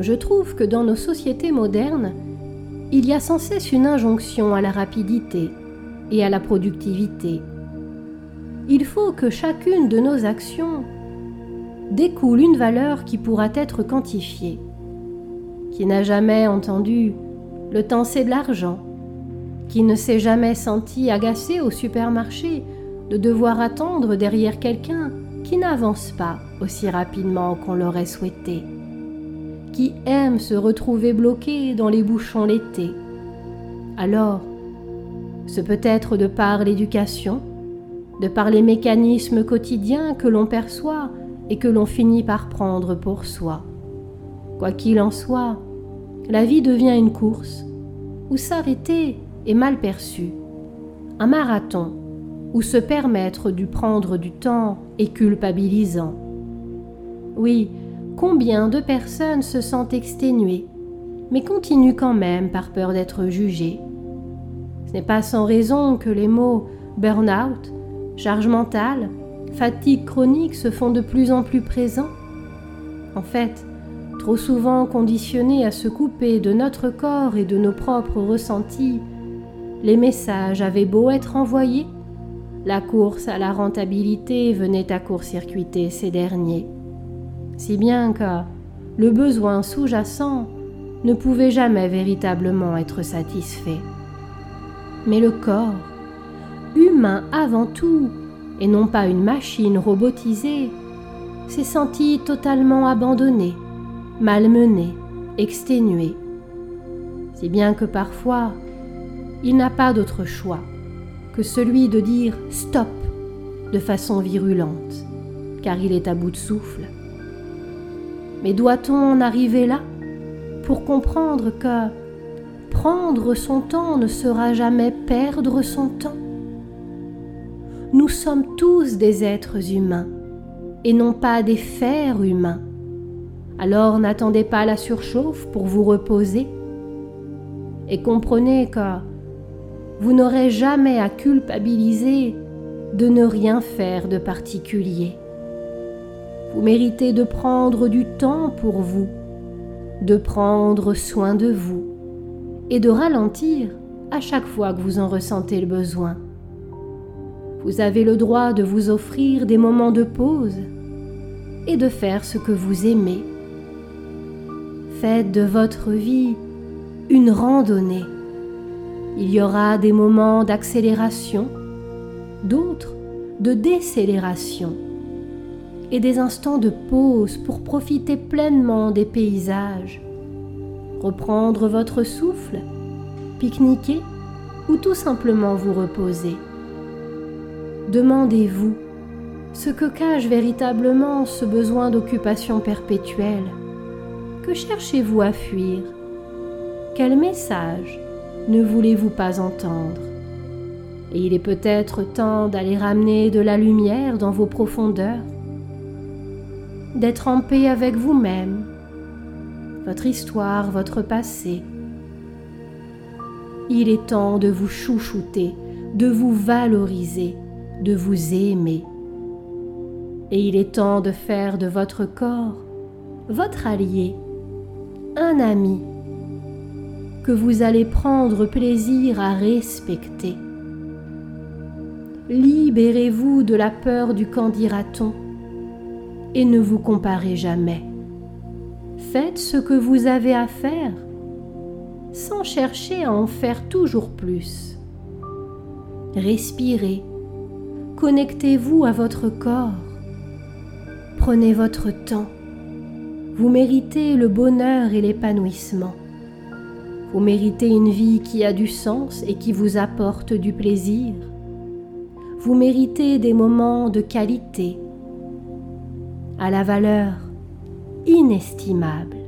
je trouve que dans nos sociétés modernes, il y a sans cesse une injonction à la rapidité et à la productivité. Il faut que chacune de nos actions découle une valeur qui pourra être quantifiée. Qui n'a jamais entendu le temps c'est de l'argent Qui ne s'est jamais senti agacé au supermarché de devoir attendre derrière quelqu'un qui n'avance pas aussi rapidement qu'on l'aurait souhaité Qui aime se retrouver bloqué dans les bouchons l'été Alors, ce peut être de par l'éducation, de par les mécanismes quotidiens que l'on perçoit et que l'on finit par prendre pour soi. Quoi qu'il en soit, la vie devient une course où s'arrêter est mal perçu, un marathon où se permettre du prendre du temps est culpabilisant. Oui, combien de personnes se sentent exténuées, mais continuent quand même par peur d'être jugées. Ce n'est pas sans raison que les mots burn-out, charge mentale, fatigue chronique se font de plus en plus présents. En fait, trop souvent conditionnés à se couper de notre corps et de nos propres ressentis, les messages avaient beau être envoyés, la course à la rentabilité venait à court-circuiter ces derniers. Si bien que le besoin sous-jacent ne pouvait jamais véritablement être satisfait. Mais le corps, humain avant tout, et non pas une machine robotisée, s'est senti totalement abandonné, malmené, exténué. Si bien que parfois, il n'a pas d'autre choix que celui de dire stop de façon virulente, car il est à bout de souffle. Mais doit-on en arriver là pour comprendre que prendre son temps ne sera jamais perdre son temps? Nous sommes tous des êtres humains et non pas des fers humains. Alors n'attendez pas la surchauffe pour vous reposer et comprenez que vous n'aurez jamais à culpabiliser de ne rien faire de particulier. Vous méritez de prendre du temps pour vous, de prendre soin de vous et de ralentir à chaque fois que vous en ressentez le besoin. Vous avez le droit de vous offrir des moments de pause et de faire ce que vous aimez. Faites de votre vie une randonnée. Il y aura des moments d'accélération, d'autres de décélération et des instants de pause pour profiter pleinement des paysages, reprendre votre souffle, pique-niquer ou tout simplement vous reposer. Demandez-vous ce que cache véritablement ce besoin d'occupation perpétuelle. Que cherchez-vous à fuir? Quel message ne voulez-vous pas entendre? Et il est peut-être temps d'aller ramener de la lumière dans vos profondeurs, d'être en paix avec vous-même, votre histoire, votre passé. Il est temps de vous chouchouter, de vous valoriser, de vous aimer. Et il est temps de faire de votre corps votre allié, un ami que vous allez prendre plaisir à respecter. Libérez-vous de la peur du candidaton et ne vous comparez jamais. Faites ce que vous avez à faire sans chercher à en faire toujours plus. Respirez Connectez-vous à votre corps. Prenez votre temps. Vous méritez le bonheur et l'épanouissement. Vous méritez une vie qui a du sens et qui vous apporte du plaisir. Vous méritez des moments de qualité à la valeur inestimable.